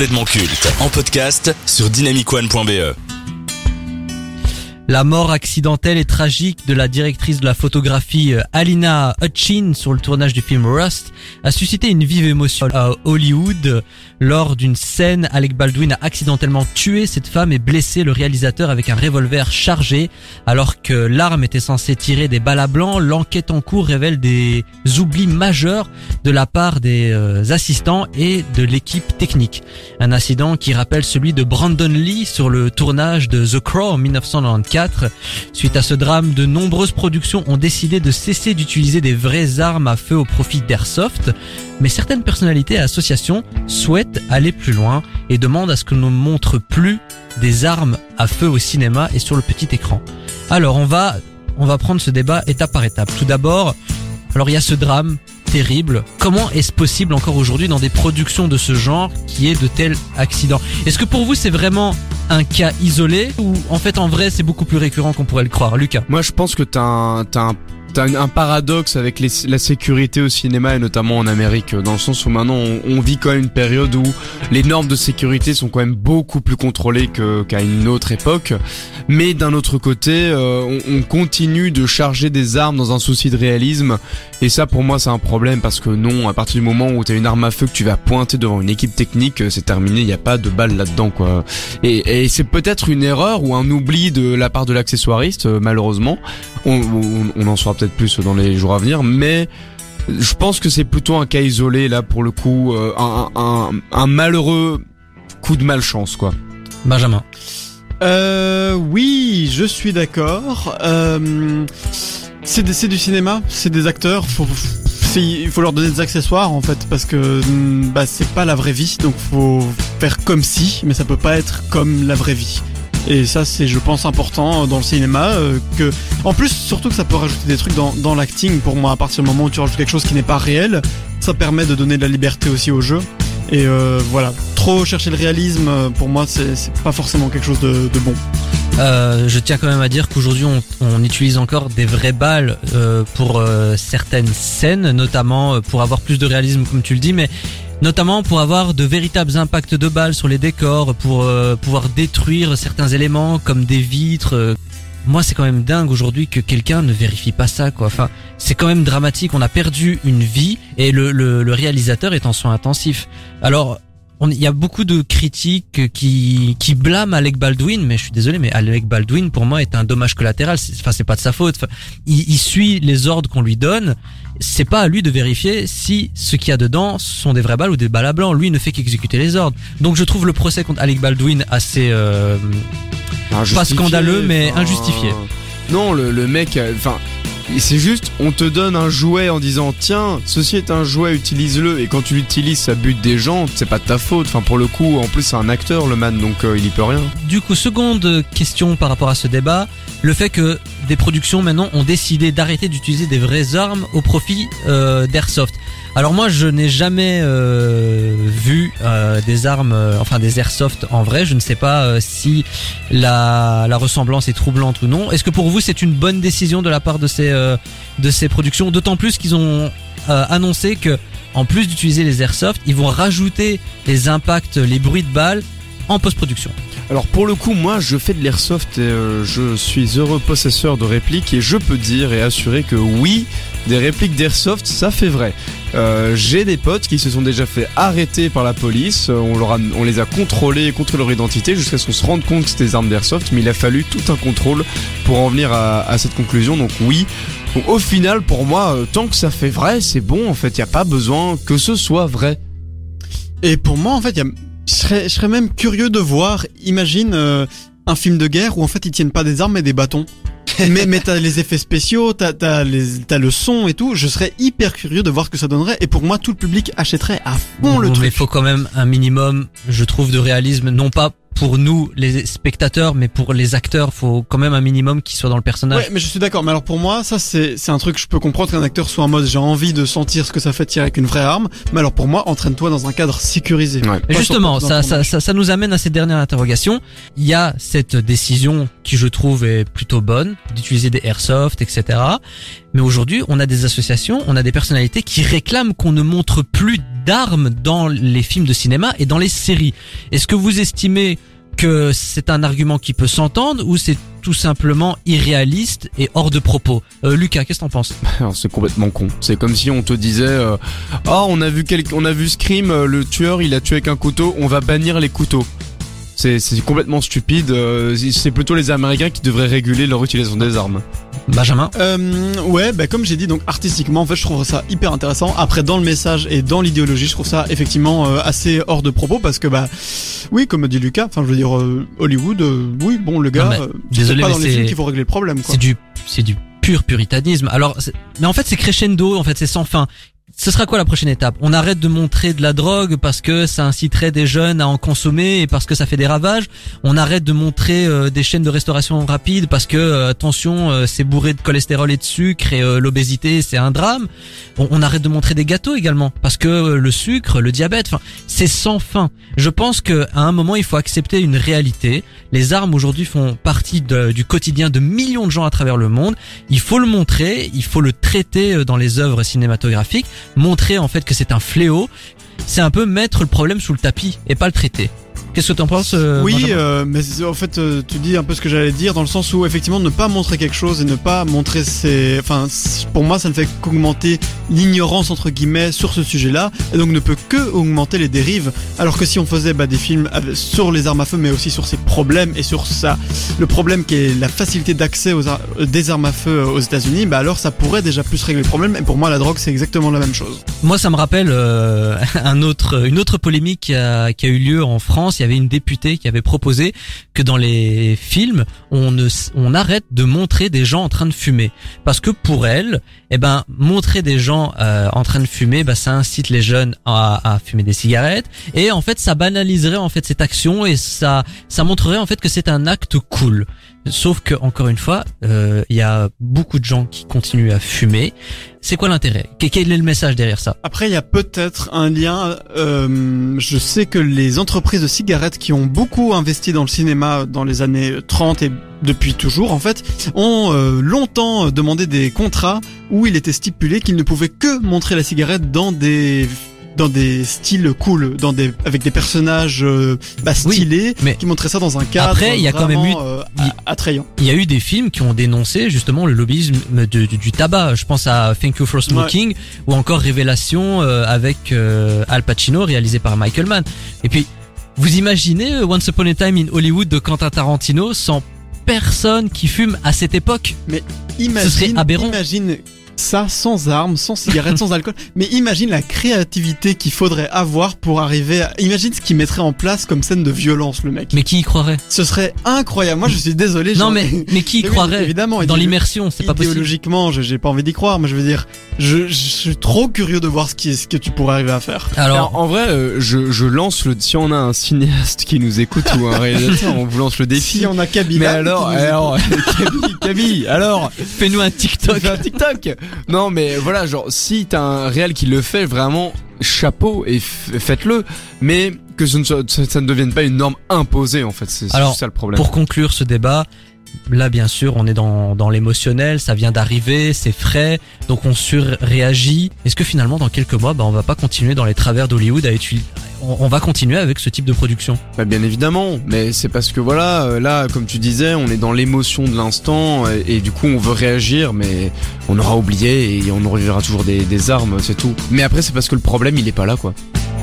complètement culte en podcast sur dynamicone.be. La mort accidentelle et tragique de la directrice de la photographie euh, Alina Hutchin sur le tournage du film Rust a suscité une vive émotion à Hollywood. Lors d'une scène, Alec Baldwin a accidentellement tué cette femme et blessé le réalisateur avec un revolver chargé. Alors que l'arme était censée tirer des balles à blanc, l'enquête en cours révèle des oublis majeurs de la part des euh, assistants et de l'équipe technique. Un incident qui rappelle celui de Brandon Lee sur le tournage de The Crow en 1994 Suite à ce drame, de nombreuses productions ont décidé de cesser d'utiliser des vraies armes à feu au profit d'Airsoft, mais certaines personnalités et associations souhaitent aller plus loin et demandent à ce que l'on ne montre plus des armes à feu au cinéma et sur le petit écran. Alors on va, on va prendre ce débat étape par étape. Tout d'abord, alors il y a ce drame terrible. Comment est-ce possible encore aujourd'hui dans des productions de ce genre qui est de tels accidents? Est-ce que pour vous c'est vraiment un cas isolé ou en fait en vrai c'est beaucoup plus récurrent qu'on pourrait le croire? Lucas. Moi je pense que t'as un, un T'as un paradoxe avec la sécurité au cinéma et notamment en Amérique, dans le sens où maintenant on, vit quand même une période où les normes de sécurité sont quand même beaucoup plus contrôlées qu'à une autre époque. Mais d'un autre côté, euh, on, on, continue de charger des armes dans un souci de réalisme. Et ça, pour moi, c'est un problème parce que non, à partir du moment où t'as une arme à feu que tu vas pointer devant une équipe technique, c'est terminé. Il n'y a pas de balle là-dedans, quoi. Et, et c'est peut-être une erreur ou un oubli de la part de l'accessoiriste, euh, malheureusement. On, on, on en sera peut-être plus dans les jours à venir, mais je pense que c'est plutôt un cas isolé là pour le coup, euh, un, malheureux coup de malchance quoi. Benjamin. Euh, oui, je suis d'accord. Euh, c'est du cinéma, c'est des acteurs. Faut, il faut leur donner des accessoires en fait parce que bah, c'est pas la vraie vie, donc faut faire comme si, mais ça peut pas être comme la vraie vie. Et ça, c'est, je pense, important dans le cinéma. Euh, que, en plus, surtout que ça peut rajouter des trucs dans, dans l'acting. Pour moi, à partir du moment où tu rajoutes quelque chose qui n'est pas réel, ça permet de donner de la liberté aussi au jeu. Et euh, voilà, trop chercher le réalisme, euh, pour moi, c'est pas forcément quelque chose de, bon. Euh, je tiens quand même à dire qu'aujourd'hui on, utilise encore des vraies balles euh, pour euh, certaines scènes, notamment pour avoir plus de réalisme comme tu le dis, mais notamment pour avoir de véritables impacts de balles sur les décors, pour euh, pouvoir détruire certains éléments comme des vitres. Moi, c'est quand même dingue aujourd'hui que quelqu'un ne vérifie pas ça, quoi. Enfin, c'est quand même dramatique. On a perdu une vie et le, le, le réalisateur est en soins intensifs. Alors, il y a beaucoup de critiques qui, qui blâment Alec Baldwin, mais je suis désolé, mais Alec Baldwin pour moi est un dommage collatéral. Enfin, c'est pas de sa faute. il, il suit les ordres qu'on lui donne. C'est pas à lui de vérifier si ce qu'il y a dedans sont des vraies balles ou des balles à blanc. Lui ne fait qu'exécuter les ordres. Donc je trouve le procès contre Alec Baldwin assez euh, pas scandaleux, mais injustifié. Non, le, le mec, enfin, c'est juste, on te donne un jouet en disant tiens, ceci est un jouet, utilise-le. Et quand tu l'utilises, ça bute des gens, c'est pas de ta faute. Enfin, pour le coup, en plus, c'est un acteur, le man, donc euh, il y peut rien. Du coup, seconde question par rapport à ce débat, le fait que des productions maintenant ont décidé d'arrêter d'utiliser des vraies armes au profit euh, d'airsoft. Alors moi, je n'ai jamais euh, vu euh, des armes, enfin des airsoft en vrai. Je ne sais pas si la, la, ressemblance est troublante ou non. Est-ce que pour vous, c'est une bonne décision de la part de ces de ces productions? D'autant plus qu'ils ont annoncé que en plus d'utiliser les airsoft, ils vont rajouter les impacts, les bruits de balles en post-production. Alors pour le coup, moi je fais de l'airsoft et euh, je suis heureux possesseur de répliques et je peux dire et assurer que oui, des répliques d'airsoft, ça fait vrai. Euh, J'ai des potes qui se sont déjà fait arrêter par la police, on, leur on les a contrôlés contre leur identité jusqu'à ce qu'on se rende compte que c'était des armes d'airsoft, mais il a fallu tout un contrôle pour en venir à, cette conclusion, donc oui. Au final, pour moi, euh, tant que ça fait vrai, c'est bon, en fait, il n'y a pas besoin que ce soit vrai. Et pour moi, en fait, il y a je serais, je serais même curieux de voir, imagine euh, un film de guerre où en fait ils tiennent pas des armes mais des bâtons. mais mais t'as les effets spéciaux, t'as t'as les t'as le son et tout. Je serais hyper curieux de voir ce que ça donnerait. Et pour moi, tout le public achèterait à fond le truc. Mais il faut quand même un minimum, je trouve, de réalisme, non pas pour nous les spectateurs mais pour les acteurs faut quand même un minimum qui soit dans le personnage. Ouais mais je suis d'accord. Mais alors pour moi ça c'est c'est un truc que je peux comprendre qu'un acteur soit en mode j'ai envie de sentir ce que ça fait tirer avec une vraie arme. Mais alors pour moi entraîne-toi dans un cadre sécurisé. Ouais. justement ça, ça, ça, ça nous amène à cette dernière interrogation. Il y a cette décision qui je trouve est plutôt bonne d'utiliser des airsoft etc Mais aujourd'hui, on a des associations, on a des personnalités qui réclament qu'on ne montre plus d'armes dans les films de cinéma et dans les séries. Est-ce que vous estimez que c'est un argument qui peut s'entendre ou c'est tout simplement irréaliste et hors de propos euh, Lucas, qu'est-ce que t'en penses? C'est complètement con. C'est comme si on te disait, euh, ah, on a vu quel... on a vu Scream, euh, le tueur, il a tué avec un couteau, on va bannir les couteaux. C'est, c'est complètement stupide. euh, c'est plutôt les Américains qui devraient réguler leur utilisation des armes. Benjamin Euh, ouais, bah comme j'ai dit, donc artistiquement, en fait, je trouve ça hyper intéressant. Après, dans le message et dans l'idéologie, je trouve ça effectivement euh, assez hors de propos parce que bah, oui, comme dit Lucas, enfin, je veux dire, euh, Hollywood, euh, oui, bon, le gars, Non, mais, euh, c'est désolé, pas mais dans les films qu'il faut régler le problème, quoi. C'est du, c'est du pur puritanisme. Alors, mais en fait, c'est crescendo. En fait, c'est sans fin. Ce sera quoi la prochaine étape? On arrête de montrer de la drogue parce que ça inciterait des jeunes à en consommer et parce que ça fait des ravages? On arrête de montrer euh, des chaînes de restauration rapide parce que euh, attention, euh, c'est bourré de cholestérol et de sucre et l'obésité c'est un drame? On, arrête de montrer des gâteaux également parce que le sucre, le diabète, enfin, c'est sans fin. Je pense que à un moment il faut accepter une réalité. Les armes aujourd'hui font partie du quotidien de millions de gens à travers le monde. Il faut le montrer, il faut le traiter dans les œuvres cinématographiques, montrer en fait que c'est un fléau. C'est un peu mettre le problème sous le tapis et pas le traiter. Qu'est-ce que t'en penses euh, oui, euh, mais en fait, euh, tu dis un peu ce que j'allais dire dans le sens où effectivement ne pas montrer quelque chose et ne pas montrer ses, enfin, pour moi, ça ne fait qu'augmenter l'ignorance entre guillemets sur ce sujet-là et donc ne peut que augmenter les dérives. Alors que si on faisait bah, des films sur les armes à feu, mais aussi sur ses problèmes et sur ça, le problème qui est la facilité d'accès aux ar- des armes à feu aux États-Unis, bah alors ça pourrait déjà plus régler le problème. Et pour moi, la drogue, c'est exactement la même chose. Moi, ça me rappelle un autre, une autre polémique qui a, qui a eu lieu en France. Il y avait une députée qui avait proposé que dans les films, on ne, on arrête de montrer des gens en train de fumer, parce que pour elle, eh ben, montrer des gens euh, en train de fumer, bah, ça incite les jeunes à, fumer des cigarettes, et en fait, ça banaliserait en fait cette action et ça, ça montrerait en fait que c'est un acte cool. Sauf que encore une fois, euh, il y a beaucoup de gens qui continuent à fumer. C'est quoi l'intérêt? Quel est le message derrière ça? Après, il y a peut-être un lien. euh, je sais que les entreprises de cigarettes qui ont beaucoup investi dans le cinéma dans les années 30 et depuis toujours, en fait, ont euh, longtemps demandé des contrats où il était stipulé qu'ils ne pouvaient que montrer la cigarette dans des dans des styles cool, dans des avec des personnages euh, bah, Oui, stylés, mais qui montraient ça dans un cadre après, il y a quand même eu- vraiment, euh, attrayant. Il y a eu des films qui ont dénoncé justement le lobbyisme de- du, du tabac. Je pense à Thank You for Smoking ou encore Révélation euh, avec euh, Al Pacino réalisé par Michael Mann. Et puis, vous imaginez Once Upon a Time in Hollywood de Quentin Tarantino sans personne qui fume à cette époque? Imagine, serait aberrant. imagine ça sans armes, sans cigarettes, sans alcool. Mais imagine la créativité qu'il faudrait avoir pour arriver à... Imagine ce qu'il mettrait en place comme scène de violence, le mec. Mais qui y croirait? Ce serait incroyable. Moi, je suis désolé. Non mais, mais qui y oui, croirait? Évidemment. Dans l'immersion, c'est pas possible. Idéologiquement, j'ai pas envie d'y croire, mais je veux dire, je, je suis trop curieux de voir ce, qui, ce que tu pourrais arriver à faire. Alors, Alors, en vrai, euh, je, je lance le. Si on a un cinéaste qui nous écoute ou un réalisateur, on vous lance le défi. Si on a Kabila. Mais alors, alors, Camille, Camille, alors, fais-nous un TikTok. fais un TikTok. Non, mais voilà, genre, si t'as un réel qui le fait, vraiment, chapeau et faites-le. Mais que ce ne soit, ça, ne devienne pas une norme imposée, en fait. C'est ça le problème. Pour conclure ce débat, là bien sûr on est dans, dans l'émotionnel, ça vient d'arriver, c'est frais, donc on surréagit. Est-ce que finalement dans quelques mois, bah, on va pas continuer dans les travers d'Hollywood à. On, va continuer avec ce type de production. Bah, bien évidemment, mais c'est parce que voilà, euh, là, comme tu disais, on est dans l'émotion de l'instant et, du coup on veut réagir, mais on aura oublié et on reverra toujours des, des armes, c'est tout. Mais après, c'est parce que le problème il est pas là, quoi.